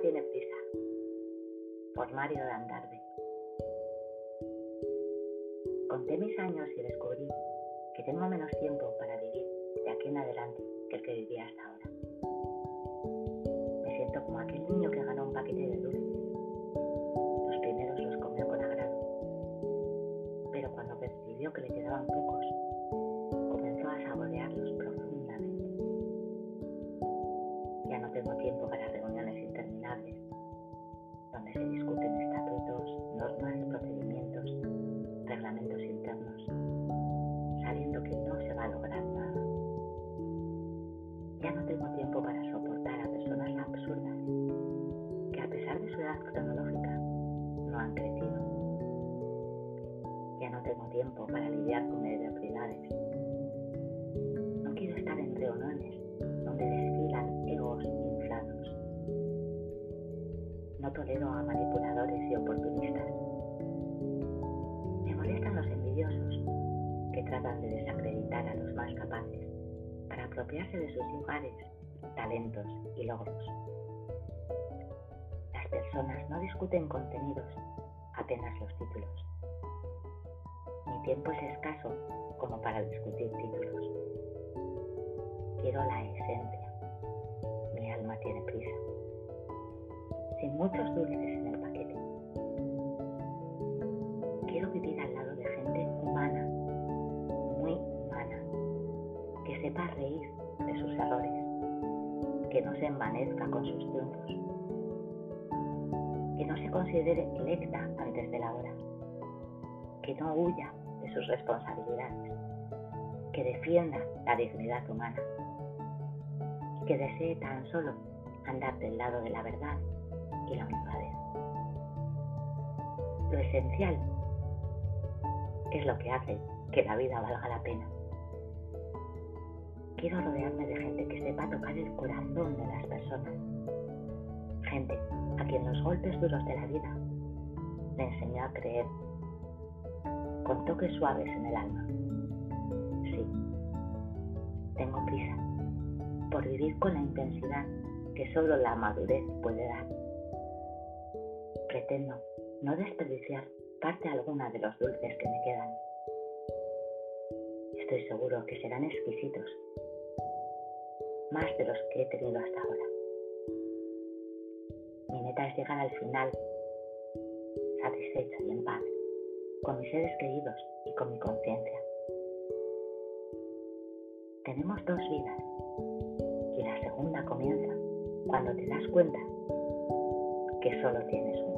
tiene prisa. Por Mario de Andarde. Conté mis años y descubrí que tengo menos tiempo para vivir de aquí en adelante que el que vivía hasta ahora. Me siento como aquel niño que ganó un paquete de dulces. Los primeros los comió con agrado, pero cuando percibió que le quedaban pocos, comenzó a saborearlos profundamente. Ya no tengo tiempo para reuniones donde se discuten estatutos, normas procedimientos, reglamentos internos, sabiendo que no se va a lograr nada. Ya no tengo tiempo para soportar a personas absurdas que a pesar de su edad cronológica no han crecido. Ya no tengo tiempo para lidiar con mediocridades. No tolero a manipuladores y oportunistas. Me molestan los envidiosos que tratan de desacreditar a los más capaces para apropiarse de sus lugares, talentos y logros. Las personas no discuten contenidos, apenas los títulos. Mi tiempo es escaso como para discutir títulos. Quiero la esencia. Mi alma tiene prisa. Muchos dulces en el paquete. Quiero vivir al lado de gente humana, muy humana, que sepa reír de sus errores, que no se envanezca con sus triunfos, que no se considere electa antes de la hora, que no huya de sus responsabilidades, que defienda la dignidad humana y que desee tan solo andar del lado de la verdad y la honradez. Lo esencial es lo que hace que la vida valga la pena. Quiero rodearme de gente que sepa tocar el corazón de las personas. Gente a quien los golpes duros de la vida le enseñó a creer con toques suaves en el alma. Sí, tengo prisa por vivir con la intensidad que solo la madurez puede dar. Pretendo no desperdiciar parte alguna de los dulces que me quedan. Estoy seguro que serán exquisitos, más de los que he tenido hasta ahora. Mi meta es llegar al final satisfecha y en paz, con mis seres queridos y con mi conciencia. Tenemos dos vidas y la segunda comienza cuando te das cuenta que solo tienes una.